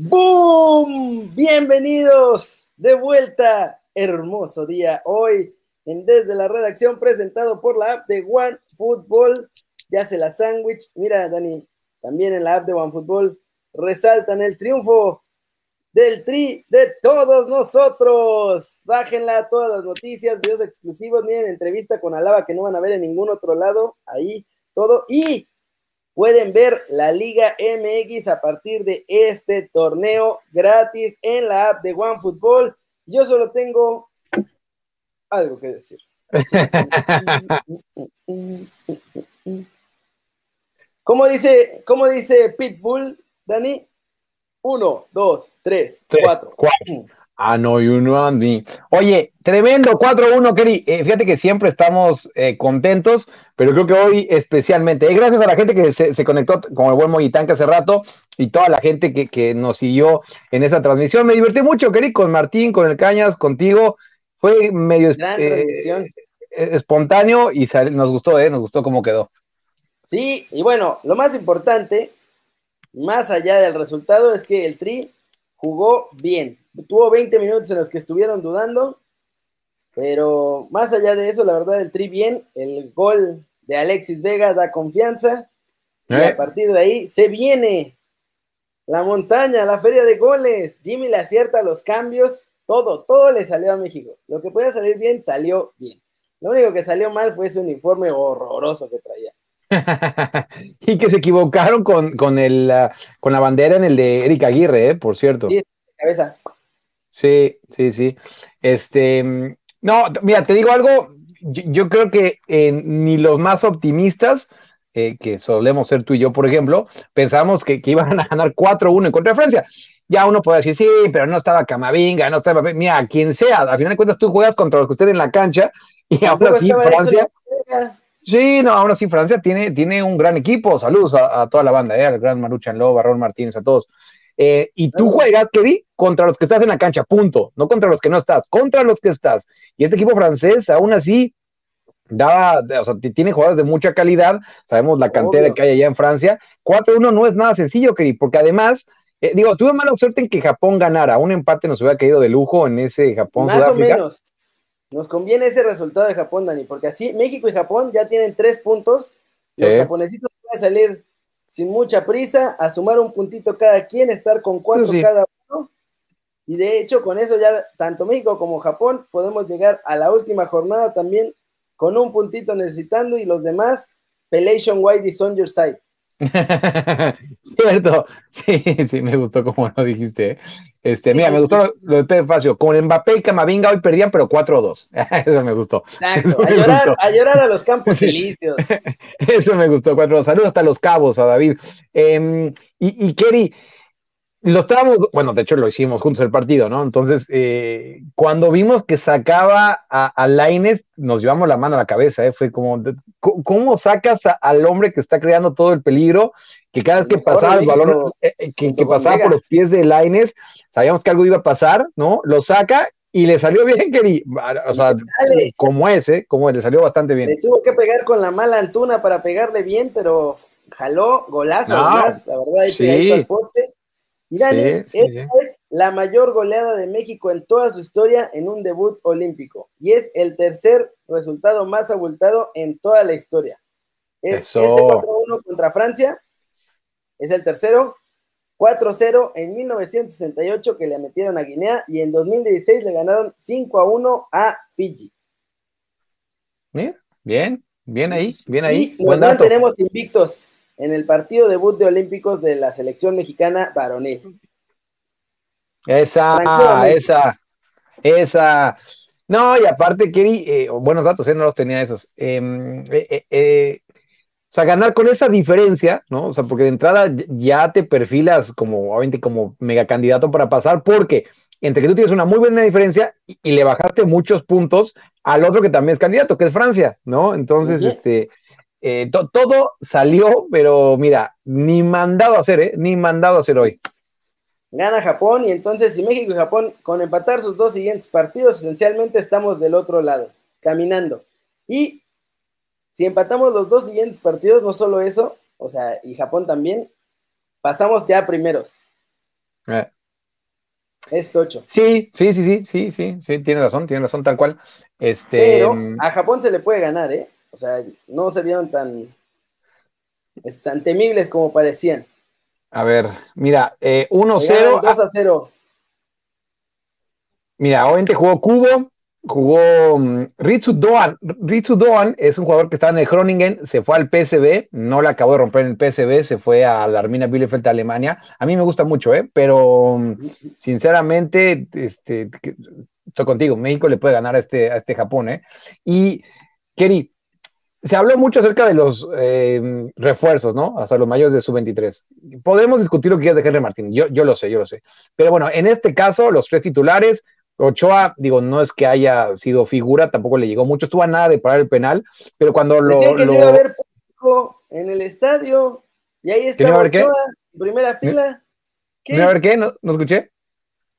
¡Boom! Bienvenidos de vuelta. Hermoso día hoy en Desde la Redacción presentado por la app de One Football. Ya se la sándwich. Mira, Dani, también en la app de One Football resaltan el triunfo del tri de todos nosotros. Bájenla todas las noticias, videos exclusivos, miren entrevista con Alaba que no van a ver en ningún otro lado. Ahí todo. Y pueden ver la Liga MX a partir de este torneo gratis en la app de OneFootball. Yo solo tengo algo que decir. ¿Cómo dice, cómo dice Pitbull, Dani? Uno, dos, tres, cuatro. Ah, no, you know me. Oye, tremendo 4-1, Kerry. Eh, fíjate que siempre estamos eh, contentos, pero creo que hoy especialmente. Eh, gracias a la gente que se, conectó con el buen Moyitán que hace rato y toda la gente que, nos siguió en esa transmisión. Me divertí mucho, Kerry, con Martín, con el Cañas, contigo. Fue medio espontáneo y nos gustó, ¿eh? Nos gustó cómo quedó. Sí, y bueno, lo más importante, más allá del resultado, es que el Tri jugó bien tuvo 20 minutos en los que estuvieron dudando, pero más allá de eso, la verdad, el tri bien, el gol de Alexis Vega da confianza, y a eh. partir de ahí se viene la montaña, la feria de goles, Jimmy le acierta los cambios, todo, todo le salió a México, lo que podía salir bien, salió bien. Lo único que salió mal fue ese uniforme horroroso que traía. y que se equivocaron con, el, con la bandera en el de Eric Aguirre, ¿eh? por cierto. Sí, cabeza. Sí, sí, sí. Este, no, mira, te digo algo, yo, creo que eh, ni los más optimistas, eh, que solemos ser tú y yo, por ejemplo, pensábamos que, iban a ganar 4-1 en contra de Francia. Ya uno puede decir, sí, pero no estaba Camavinga, no estaba, mira, quien sea, al final de cuentas tú juegas contra los que estén en la cancha y ahora sí Francia. Sí, no, ahora sí Francia tiene, tiene un gran equipo. Saludos a, toda la banda, eh, al gran Maruchan Lobo, Barrón Martínez, a todos. Eh, y tú juegas, Kevin, contra los que estás en la cancha, punto, no contra los que no estás, contra los que estás. Y este equipo francés, aún así, da, o sea, tiene jugadores de mucha calidad, sabemos la cantera que hay allá en Francia. 4-1 no es nada sencillo, Kevin, porque además, eh, digo, tuve mala suerte en que Japón ganara, un empate nos hubiera caído de lujo en ese Japón. Más o menos. Nos conviene ese resultado de Japón, Dani, porque así México y Japón ya tienen tres puntos. Los japonesitos pueden salir sin mucha prisa, a sumar un puntito cada quien, estar con cuatro cada uno. Y de hecho, con eso ya tanto México como Japón podemos llegar a la última jornada también con un puntito necesitando y los demás, Pelation White is on your side. Cierto, sí, sí, me gustó como lo dijiste. ¿eh? Este, mira, me gustó lo, de Pedro Facio. Con Mbappé y Camavinga hoy perdían, pero 4-2. Eso me gustó. Exacto, a llorar, a llorar a los campos elíseos. Eso me gustó, 4-2. Saludos hasta los cabos a David. Em, y, y Kerry, lo estábamos, bueno, de hecho lo hicimos juntos el partido, ¿no? Entonces, eh, cuando vimos que sacaba a, a Laines, nos llevamos la mano a la cabeza, ¿eh? Fue como, ¿cómo sacas al hombre que está creando todo el peligro? Que cada vez que pasaba el balón, eh, eh, que, pasaba por los pies de Laines, sabíamos que algo iba a pasar, ¿no? Lo saca y le salió bien, Keri. O sea, como ese, como le salió bastante bien. Le tuvo que pegar con la mala Antuna para pegarle bien, pero jaló golazo, además, la verdad, ahí sí. al poste. Y Dani, es la mayor goleada de México en toda su historia en un debut olímpico. Y es el tercer resultado más abultado en toda la historia. Es este 4-1 contra Francia. Es el tercero. 4-0 en 1968 que le metieron a Guinea y en 2016 le ganaron 5-1 a Fiji. Bien, bien ahí, bien ahí. Y Buen tenemos invictos en el partido debut de Olímpicos de la selección mexicana varonil. Esa, esa, esa. No, y aparte, Keri, eh, buenos datos, ¿eh? no los tenía esos. Em, eh, eh, o sea, ganar con esa diferencia, ¿no? O sea, porque de entrada ya te perfilas como, obviamente, como megacandidato para pasar, porque entre que tú tienes una muy buena diferencia y, y, le bajaste muchos puntos al otro que también es candidato, que es Francia, ¿no? Entonces, este, eh, todo salió, pero mira, ni mandado a hacer, ¿eh? Ni mandado a hacer hoy. Gana Japón y entonces si México y Japón con empatar sus dos siguientes partidos, esencialmente estamos del otro lado, caminando. Y si empatamos los dos siguientes partidos, no solo eso, o sea, y Japón también, pasamos ya primeros. Eh. Es tocho. Sí, sí, sí, sí, sí, sí, sí, tiene razón, tiene razón, tal cual. Este... Pero a Japón se le puede ganar, ¿eh? O sea, no se vieron tan, tan temibles como parecían. A ver, mira, 1-0. Eh, 2 a 0. Mira, obviamente jugó Cubo, jugó um, Ritsu Doan. Ritsu Doan es un jugador que estaba en el Groningen, se fue al PSV, no le acabó de romper en el PSV, se fue a la Armina Bielefeld de Alemania. A mí me gusta mucho, ¿eh? pero um, sinceramente, este, estoy contigo, México le puede ganar a este, a este Japón. ¿eh? Y, Keri, se habló mucho acerca de los eh, refuerzos, ¿no? Hasta los mayores de sub-23. Podemos discutir lo que quieras de Henry Martín, yo, yo lo sé, yo lo sé. Pero bueno, en este caso, los tres titulares, Ochoa, digo, no es que haya sido figura, tampoco le llegó mucho, estuvo a nada de parar el penal, pero cuando lo. Decían que no iba a haber público en el estadio, y ahí está Ochoa, en primera fila. ¿Qué? ¿No iba a haber qué? ¿No, ¿No, escuché?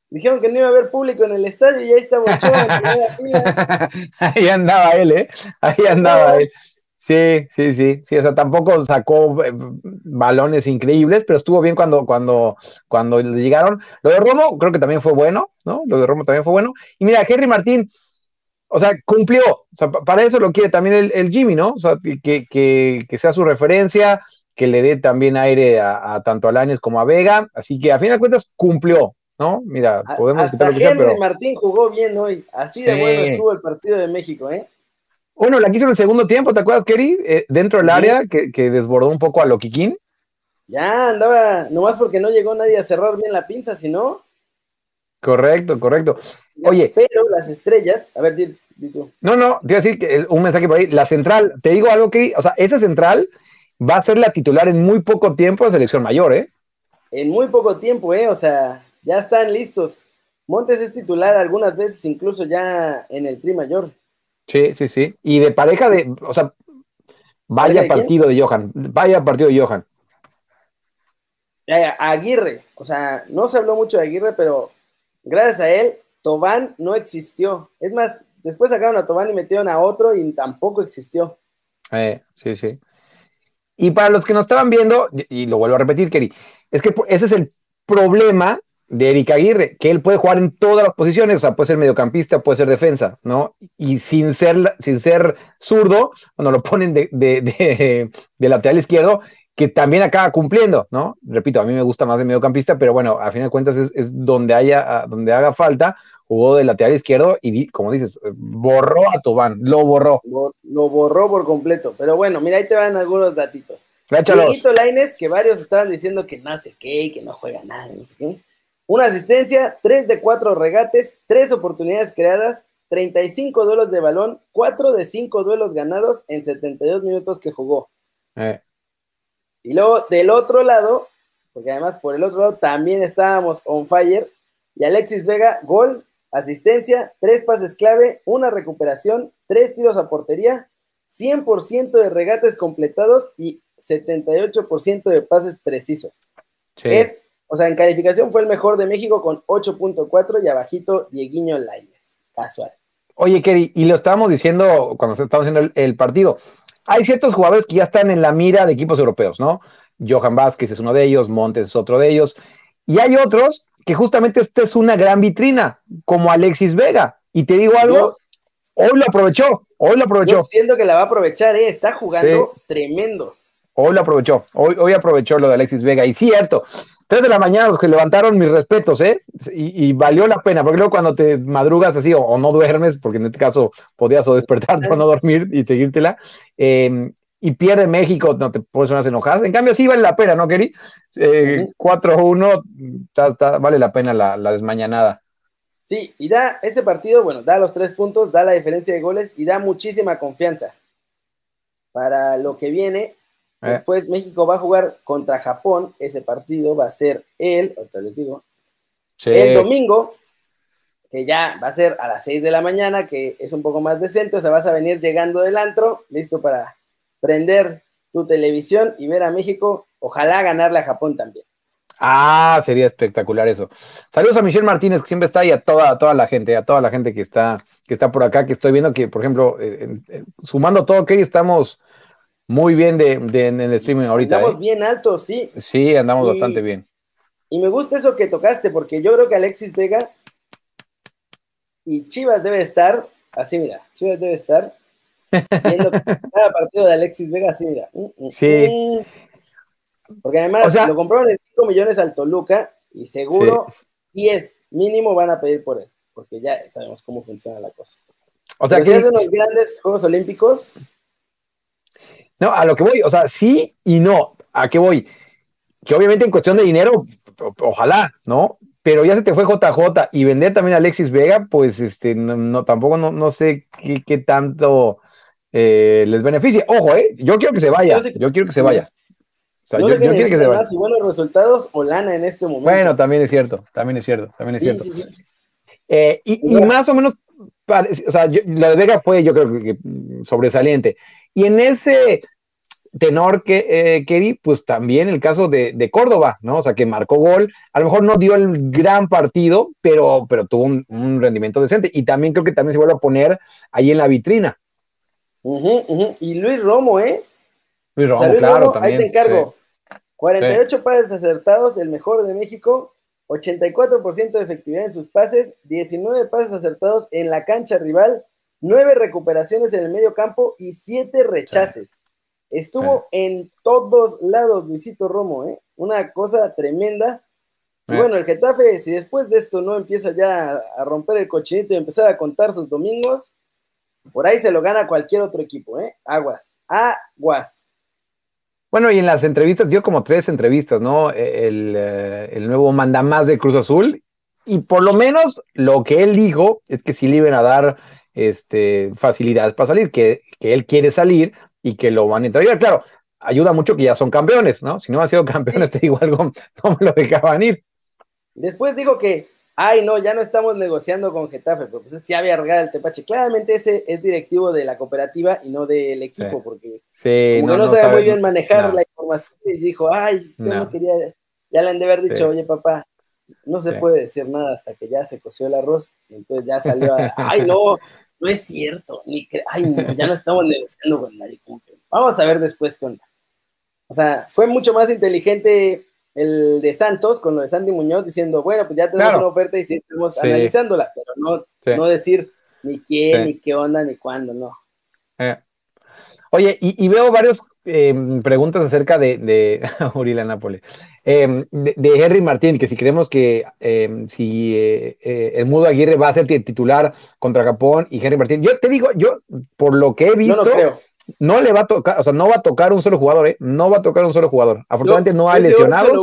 Dijeron que no iba a haber público en el estadio y ahí estaba Ochoa en primera fila. ahí andaba él, ¿eh? Ahí andaba él. Sí, sí, sí, sí, o sea, tampoco sacó eh, balones increíbles, pero estuvo bien cuando, cuando, cuando llegaron. Lo de Romo creo que también fue bueno, ¿no? Lo de Romo también fue bueno. Y mira, Henry Martín, o sea, cumplió, o sea, para eso lo quiere también el, Jimmy, ¿no? O sea, que, que, sea su referencia, que le dé también aire a, tanto a Lanes como a Vega, así que a fin de cuentas cumplió, ¿no? Mira, podemos Hasta Henry Martín jugó bien hoy, así de bueno estuvo el partido de México, ¿eh? Uno, la quiso en el segundo tiempo, ¿te acuerdas, Kerry? Eh, dentro del área, que, desbordó un poco a Loquiquín. Ya, andaba, nomás porque no llegó nadie a cerrar bien la pinza, si no. Correcto, correcto. Oye. Pero las estrellas, a ver, di, tú. No, no, te iba a decir que un mensaje por ahí. La central, te digo algo, que, o sea, esa central va a ser la titular en muy poco tiempo de selección mayor, ¿eh? En muy poco tiempo, ¿eh? O sea, ya están listos. Montes es titular algunas veces, incluso ya en el tri mayor. Sí, sí, sí. Y de pareja de, o sea, vaya partido de Johan, vaya partido de Johan. Aguirre, o sea, no se habló mucho de Aguirre, pero gracias a él, Tobán no existió. Es más, después sacaron a Tobán y metieron a otro y tampoco existió. Eh, sí, sí. Y para los que nos estaban viendo, y lo vuelvo a repetir, Keri, es que ese es el problema de Eric Aguirre, que él puede jugar en todas las posiciones, o sea, puede ser mediocampista, puede ser defensa, ¿no? Y sin ser, sin ser zurdo, cuando lo ponen de, de, lateral izquierdo, que también acaba cumpliendo, ¿no? Repito, a mí me gusta más de mediocampista, pero bueno, a fin de cuentas es, donde, haya, donde haga falta, jugó de lateral izquierdo y, como dices, borró a Tobán, lo borró. Lo, borró por completo, pero bueno, mira, ahí te van algunos datitos. Dieguito Laines, que varios estaban diciendo que no sé qué, que no juega nada, no sé qué una asistencia, 3 de 4 regates, 3 oportunidades creadas, 35 duelos de balón, 4 de 5 duelos ganados en 72 minutos que jugó. Eh. Y luego del otro lado, porque además por el otro lado también estábamos on fire, y Alexis Vega, gol, asistencia, 3 pases clave, una recuperación, 3 tiros a portería, 100% de regates completados y 78% de pases precisos. Es o sea, en calificación fue el mejor de México con 8.4 y abajito Dieguiño Lainez. Casual. Oye, Kerry, y lo estábamos diciendo cuando estábamos haciendo el, partido. Hay ciertos jugadores que ya están en la mira de equipos europeos, ¿no? Johan Vázquez es uno de ellos, Montes es otro de ellos. Y hay otros que justamente esta es una gran vitrina, como Alexis Vega. Y te digo algo, hoy lo aprovechó, hoy lo aprovechó. siento que la va a aprovechar, ¿eh? está jugando tremendo. Hoy lo aprovechó, hoy, hoy aprovechó lo de Alexis Vega. Y cierto, Tres de la mañana los que levantaron mis respetos, ¿eh? Y, valió la pena, porque luego cuando te madrugas así o, no duermes, porque en este caso podías o despertarte o no dormir y seguírtela, em, y pierde México, no te puedes unas enojadas. En cambio, sí vale la pena, ¿no, Keri? Eh, 4-1, vale la pena la, desmañanada. Sí, y da este partido, bueno, da los tres puntos, da la diferencia de goles y da muchísima confianza para lo que viene. Eh. Después México va a jugar contra Japón. Ese partido va a ser el, les digo, el domingo, que ya va a ser a las 6 de la mañana, que es un poco más decente. O sea, vas a venir llegando del antro, listo para prender tu televisión y ver a México. Ojalá ganarle a Japón también. Ah, sería espectacular eso. Saludos a Michelle Martínez, que siempre está ahí, a toda, toda la gente, a toda la gente que está, que está por acá, que estoy viendo que, por ejemplo, eh, sumando todo, que estamos muy bien de, en el streaming ahorita. Andamos ¿eh? bien altos, sí. Sí, andamos bastante bien. Y me gusta eso que tocaste, porque yo creo que Alexis Vega y Chivas debe estar, así mira, Chivas debe estar viendo cada partido de Alexis Vega, así mira. Mm, mm, sí. Mm. Porque además lo compraron en 5 millones al Toluca y seguro 10 mínimo van a pedir por él, porque ya sabemos cómo funciona la cosa. O sea, que si hacen los grandes Juegos Olímpicos. No, a lo que voy, o sea, sí y no. ¿A qué voy? Que obviamente en cuestión de dinero, ojalá, ¿no? Pero ya se te fue JJ y vender también a Alexis Vega, pues este, no, tampoco no, sé qué, tanto eh, les beneficia. Ojo, ¿eh? Yo quiero que se vaya, yo quiero que se vaya. O sea, yo, quiero que se vaya. Más y buenos resultados o lana en este momento. Bueno, también es cierto, también es cierto, también es cierto. Eh, y, y, más o menos, o sea, lo de Vega fue, yo creo que sobresaliente. Y en ese tenor que eh, Kerry, pues también el caso de, Córdoba, ¿no? O sea, que marcó gol, a lo mejor no dio el gran partido, pero, pero tuvo un, rendimiento decente. Y también creo que también se vuelve a poner ahí en la vitrina. Y Luis Romo, ¿eh? Luis Romo, claro, también. Ahí te encargo. 48 pases acertados, el mejor de México, 84% de efectividad en sus pases, 19 pases acertados en la cancha rival, 9 recuperaciones en el medio campo y 7 rechaces. Estuvo en todos lados Luisito Romo, ¿eh? Una cosa tremenda. Y bueno, el Getafe, si después de esto no empieza ya a romper el cochinito y empezar a contar sus domingos, por ahí se lo gana cualquier otro equipo, ¿eh? Aguas, aguas. Bueno, y en las entrevistas, dio como tres entrevistas, ¿no? E, el, eh, el nuevo mandamás de Cruz Azul, y por lo menos lo que él dijo es que sí le iban a dar este, facilidades para salir, que, que él quiere salir, y que lo van a entrar. Claro, ayuda mucho que ya son campeones, ¿no? Si no han sido campeones, te digo algo, no me lo dejaban ir. Después dijo que, ay, no, ya no estamos negociando con Getafe, pero pues es que ya había regado el Tepache. Claramente ese es directivo de la cooperativa y no del equipo, porque como no, sabe muy bien manejar la información y dijo, ay, yo no, quería, ya le han de haber dicho, oye, papá, no se puede decir nada hasta que ya se coció el arroz, y entonces ya salió a, ay, no, no es cierto, ni ay, ya no estamos negociando con nadie. vamos a ver después con. O sea, fue mucho más inteligente el de Santos con lo de Sandy Muñoz diciendo, bueno, pues ya tenemos una oferta y sí estamos analizándola, pero no, no decir ni quién, ni qué onda, ni cuándo, no. Eh. Oye, y, veo varias em, preguntas acerca de, de Uriela Nápoles. Em, de, Henry Martín, que si creemos que em, si eh, eh, el Mudo Aguirre va a ser titular contra Japón y Henry Martín, yo te digo, yo por lo que he visto, no, le va a tocar, o sea, no va a tocar un solo jugador, ¿eh? No va a tocar un solo jugador. Afortunadamente no, hay lesionados.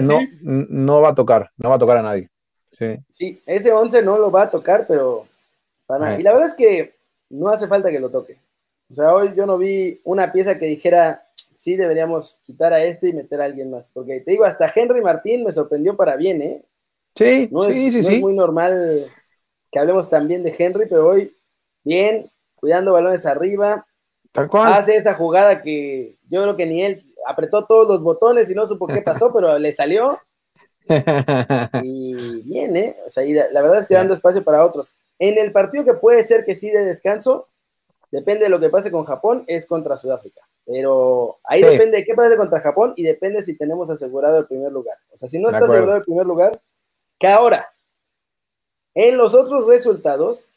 No, no va a tocar, no va a tocar a nadie. Sí, sí ese 11 no lo va a tocar, pero para Y la verdad es que no hace falta que lo toque. O sea, hoy yo no vi una pieza que dijera, sí deberíamos quitar a este y meter a alguien más. Porque te digo, hasta Henry Martín me sorprendió para bien, ¿eh? Sí, no es, sí, sí, no es muy normal que hablemos también de Henry, pero hoy bien, cuidando balones arriba. Tal cual. Hace esa jugada que yo creo que ni él apretó todos los botones y no supo qué pasó, pero le salió. Y bien, ¿eh? O sea, la, verdad es que dando espacio para otros. En el partido que puede ser que sí de descanso, depende de lo que pase con Japón, es contra Sudáfrica. Pero ahí depende de qué pase contra Japón y depende si tenemos asegurado el primer lugar. O sea, si no está asegurado el primer lugar, que ahora, en los otros resultados,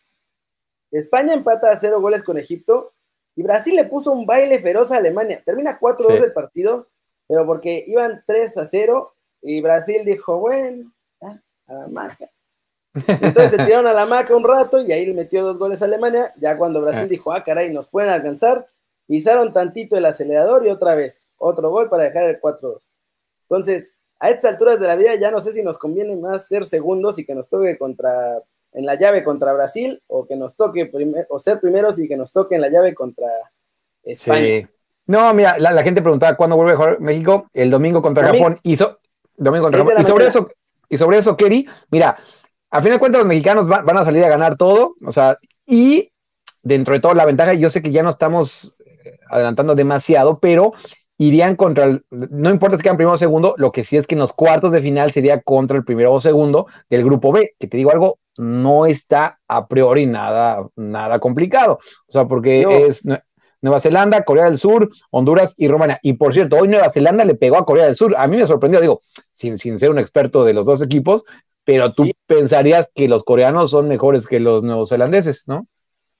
España empata a cero goles con Egipto y Brasil le puso un baile feroz a Alemania. Termina 4-2 el partido, pero porque iban 3 a 0 y Brasil dijo, bueno, a la magia. Entonces se tiraron a la maca un rato y ahí le metió dos goles a Alemania. Ya cuando Brasil ah. dijo, ah, caray, nos pueden alcanzar, pisaron tantito el acelerador y otra vez, otro gol para dejar el 4-2. Entonces, a estas alturas de la vida ya no sé si nos conviene más ser segundos y que nos toque contra en la llave contra Brasil o que nos toque o ser primeros y que nos toque en la llave contra España. No, mira, la, gente preguntaba cuándo vuelve a jugar México, el domingo contra Japón. Y, domingo contra Japón. y sobre eso, y sobre eso, Kerry, mira, a fin de cuentas los mexicanos van a salir a ganar todo, o sea, y dentro de todo la ventaja, yo sé que ya no estamos adelantando demasiado, pero irían contra el, no importa si quedan primero o segundo, lo que sí es que en los cuartos de final sería contra el primero o segundo del grupo B, que te digo algo, no está a priori nada, nada complicado. O sea, porque es, Nueva Zelanda, Corea del Sur, Honduras y Rumania. Y por cierto, hoy Nueva Zelanda le pegó a Corea del Sur. A mí me sorprendió, digo, sin, sin ser un experto de los dos equipos, pero tú pensarías que los coreanos son mejores que los neozelandeses, ¿no?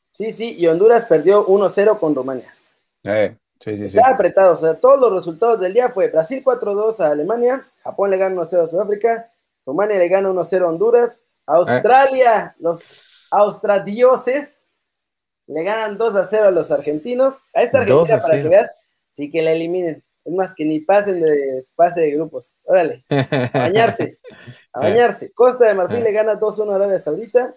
Sí, sí, y Honduras perdió 1-0 con Rumania. Eh, sí, sí, Está apretado, o sea, todos los resultados del día fue Brasil 4-2 a Alemania, Japón le gana 1-0 a Sudáfrica, Rumania le gana 1-0 a Honduras, Australia, los austradioses le ganan 2 0 a los argentinos. A esta Argentina, para que veas, sí que la eliminen. Es más, que ni pasen de pase de grupos. Órale, a bañarse, a bañarse. Costa de Marfil le gana 2-1 a Arabia Saudita.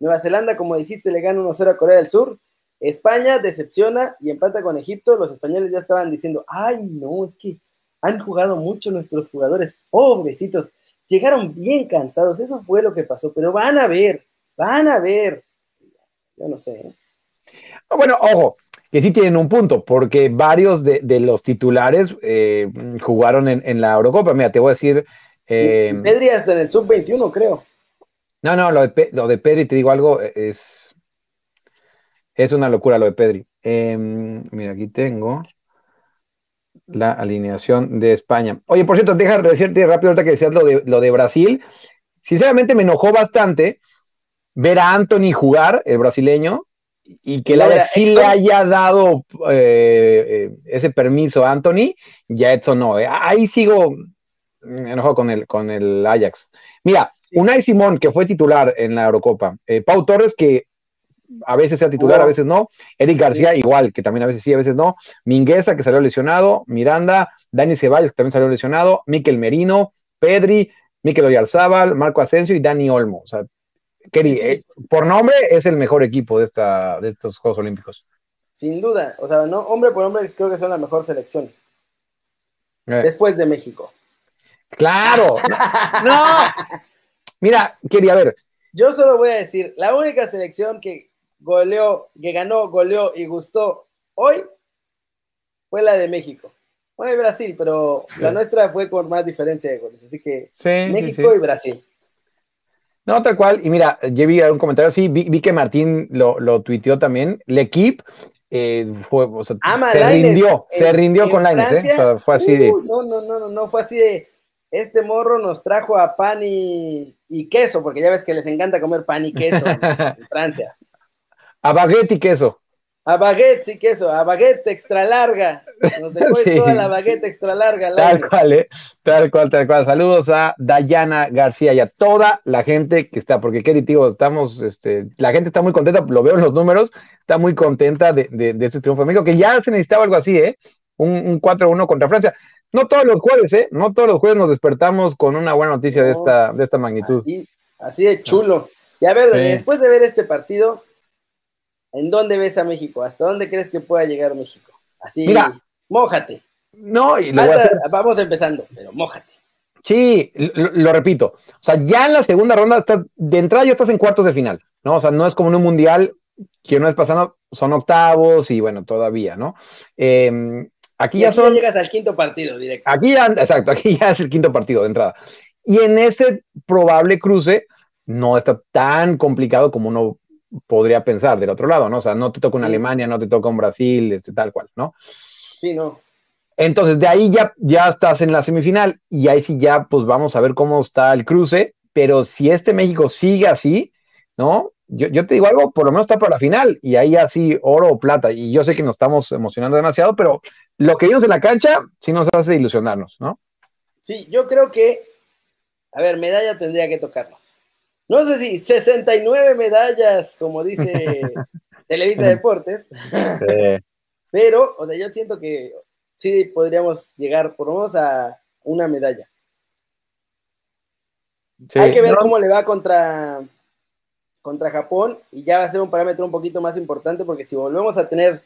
Nueva Zelanda, como dijiste, le gana 1-0 a Corea del Sur. España decepciona y empata con Egipto. Los españoles ya estaban diciendo, ay, no, es que han jugado mucho nuestros jugadores, pobrecitos. Llegaron bien cansados, eso fue lo que pasó, pero van a ver, van a ver. Yo no sé. ¿eh? Bueno, ojo, que sí tienen un punto, porque varios de, los titulares eh, jugaron en, la Eurocopa. Mira, te voy a decir. Eh, Pedri hasta en el sub-21, creo. No, no, lo de, lo de Pedri, te digo algo, es, es una locura lo de Pedri. Em, mira, aquí tengo la alineación de España. Oye, por cierto, deja decirte rápido ahorita que decías lo de, lo de Brasil. Sinceramente me enojó bastante ver a Anthony jugar, el brasileño, y que la sí le haya dado eh, eh, ese permiso a Anthony, ya Edson no. Eh. Ahí sigo enojado con el, con el Ajax. Mira, Unai Simón, que fue titular en la Eurocopa, Pau Torres, que a veces sea titular, a veces no, Eric García, igual, que también a veces sí, a veces no, Mingueza, que salió lesionado, Miranda, Dani Ceballos, que también salió lesionado, Miquel Merino, Pedri, Miquel Oyarzábal, Marco Asensio y Dani Olmo. O sea, Kerry, eh, por nombre es el mejor equipo de, esta, de estos Juegos Olímpicos. Sin duda, o sea, no, hombre por hombre creo que son la mejor selección. Eh. Después de México. Claro. no. Mira, quería ver. Yo solo voy a decir, la única selección que goleó, que ganó, goleó y gustó hoy fue la de México. Bueno, y Brasil, pero la nuestra fue con más diferencia de goles. Así que México y Brasil. No, tal cual. Y mira, yo vi un comentario así, vi, que Martín lo, lo tuiteó también. El equipo eh, fue, o sea, se rindió, se rindió con Lainez, ¿eh? O sea, fue así de. No, no, no, no, no, fue así de. Este morro nos trajo a pan y, y queso, porque ya ves que les encanta comer pan y queso en Francia. A baguette y queso. A baguette, sí, queso, a baguette extra larga. Nos dejó toda la baguette extra larga. Tal cual, ¿eh? tal cual, tal cual. Saludos a Dayana García y a toda la gente que está, porque tío, estamos, este, la gente está muy contenta, lo veo en los números, está muy contenta de, de, este triunfo de México, que ya se necesitaba algo así, ¿eh? Un, un 4-1 contra Francia. No todos los jueves, ¿eh? No todos los jueves nos despertamos con una buena noticia de, esta, de esta magnitud. Así, así de chulo. Y a ver, después de ver este partido, ¿En dónde ves a México? ¿Hasta dónde crees que pueda llegar México? Así, Mira, mójate. No, y Vamos empezando, pero mójate. Sí, lo, repito. O sea, ya en la segunda ronda, de entrada ya estás en cuartos de final, ¿no? O sea, no es como en un mundial que no es pasando, son octavos y bueno, todavía, ¿no? Em, aquí ya son. llegas al quinto partido directo. Aquí ya, exacto, aquí ya es el quinto partido de entrada. Y en ese probable cruce, no está tan complicado como uno podría pensar del otro lado, ¿no? O sea, no te toca una Alemania, no te toca un Brasil, este, tal cual, ¿no? Sí, no. Entonces, de ahí ya, ya estás en la semifinal y ahí sí ya, pues vamos a ver cómo está el cruce, pero si este México sigue así, ¿no? Yo, yo te digo algo, por lo menos está para la final y ahí así oro o plata. Y yo sé que nos estamos emocionando demasiado, pero lo que vimos en la cancha sí nos hace ilusionarnos, ¿no? Sí, yo creo que, a ver, medalla tendría que tocarnos no sé si 69 medallas, como dice Televisa Deportes, pero, o sea, yo siento que sí podríamos llegar por lo menos a una medalla. Hay que ver cómo le va contra, contra Japón y ya va a ser un parámetro un poquito más importante porque si volvemos a tener,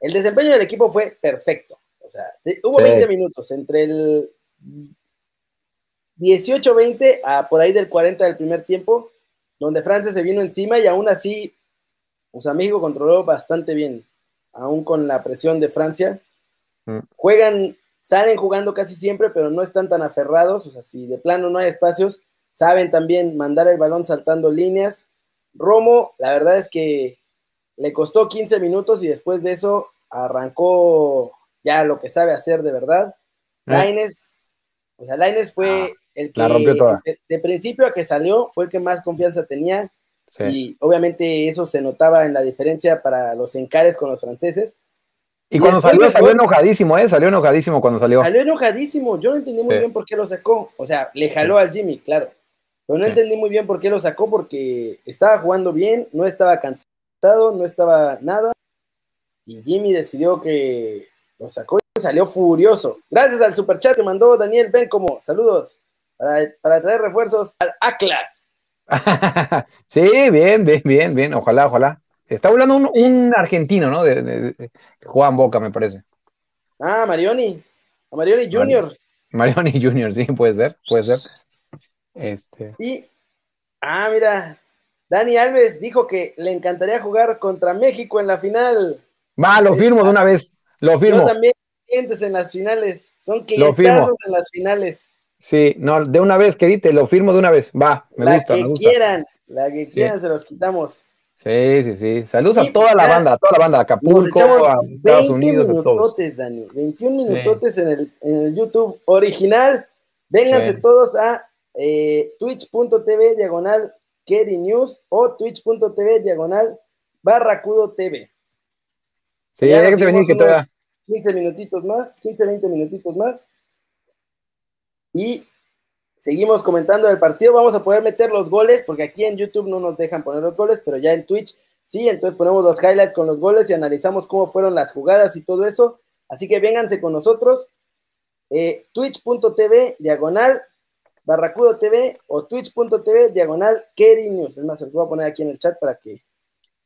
el desempeño del equipo fue perfecto. O sea, hubo 20 minutos entre el 18-20 a por ahí del 40 del primer tiempo, donde Francia se vino encima y aún así, o sea, México controló bastante bien, aún con la presión de Francia. Mm. Juegan, salen jugando casi siempre, pero no están tan aferrados, o sea, si de plano no hay espacios, saben también mandar el balón saltando líneas. Romo, la verdad es que le costó 15 minutos y después de eso arrancó ya lo que sabe hacer de verdad. Eh. Laines, o sea, Laines fue Ah, el que la rompió toda. de, de principio a que salió fue el que más confianza tenía Sí. y obviamente eso se notaba en la diferencia para los encares con los franceses. Y y cuando salió, salió enojadísimo, ¿eh? Salió enojadísimo cuando salió. Salió enojadísimo, yo no entendí muy Sí. bien por qué lo sacó, o sea, le jaló al Jimmy, claro, pero no Sí. entendí muy bien por qué lo sacó porque estaba jugando bien, no estaba cansado, no estaba nada y Jimmy decidió que lo sacó y salió furioso. Gracias al superchat que mandó Daniel Ben como saludos para, para traer refuerzos al Atlas. sí, bien, bien, bien, bien. Ojalá, ojalá. Está hablando un, un argentino, ¿no? De, en Boca, me parece. Ah, Marioni, a Marioni Jr. Marioni Junior, sí, puede ser, puede ser. Este, Y, ah, mira, Dani Alves dijo que le encantaría jugar contra México en la final. va, lo firmo de una vez. Lo Yo firmo. también, clientes en las finales. Son Lo firmo. clientazos en las finales. Sí, no, de una vez, querite, lo firmo de una vez. Va, me la gusta, que me gusta. quieran, la que quieran se los quitamos. Sí, sí, sí. Saludos Y a toda la banda, a toda la banda, Acapulco, a Estados 20 Unidos, a todos. minutotes, Dani. 21 minutotes en, el, en el YouTube original. Vénganse Sí. todos a eh, twitch.tv diagonal Kerry News o twitch.tv diagonal Barracudo TV. Sí, Ya déjense venir que todavía. 15 minutitos más, 15, 20 minutitos más. Y seguimos comentando el partido. Vamos a poder meter los goles, porque aquí en YouTube no nos dejan poner los goles, pero ya en Twitch sí. Entonces ponemos los highlights con los goles y analizamos cómo fueron las jugadas y todo eso. Así que vénganse con nosotros. Eh, Twitch.tv diagonal Barracudo TV o Twitch.tv diagonal Kerry News. Es más, se los voy a poner aquí en el chat para que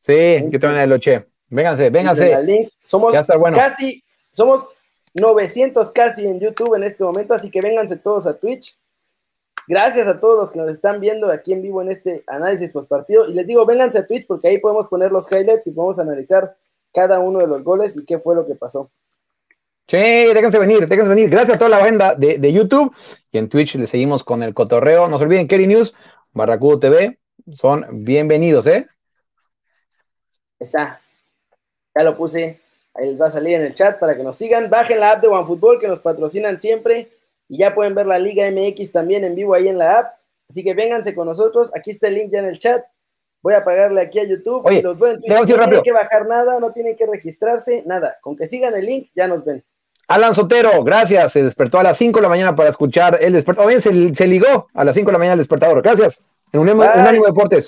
Sí, yo también lo eché. Vénganse, vénganse. Somos bueno. casi, somos 900 casi en YouTube en este momento, así que vénganse todos a Twitch. Gracias a todos los que nos están viendo aquí en vivo en este análisis post partido. Y les digo, vénganse a Twitch porque ahí podemos poner los highlights y podemos analizar cada uno de los goles y qué fue lo que pasó. Sí, déjense venir, déjense venir. Gracias a toda la banda de, de YouTube y en Twitch le seguimos con el cotorreo. No se olviden, Kerry News, Barracudo TV, son bienvenidos, ¿eh? Está. Ya lo puse. Ahí les va a salir en el chat para que nos sigan. Bajen la app de OneFootball que nos patrocinan siempre. Y ya pueden ver la Liga MX también en vivo ahí en la app. Así que vénganse con nosotros. Aquí está el link ya en el chat. Voy a pagarle aquí a YouTube. Oye, y los veo en Twitch. te voy a No tienen rápido. que bajar nada, no tienen que registrarse, nada. Con que sigan el link, ya nos ven. Alan Sotero, gracias. Se despertó a las 5 de la mañana para escuchar el despertador. Oye, se, se ligó a las 5 de la mañana el despertador. Gracias. En Unánimo Bye. Unánimo Deportes.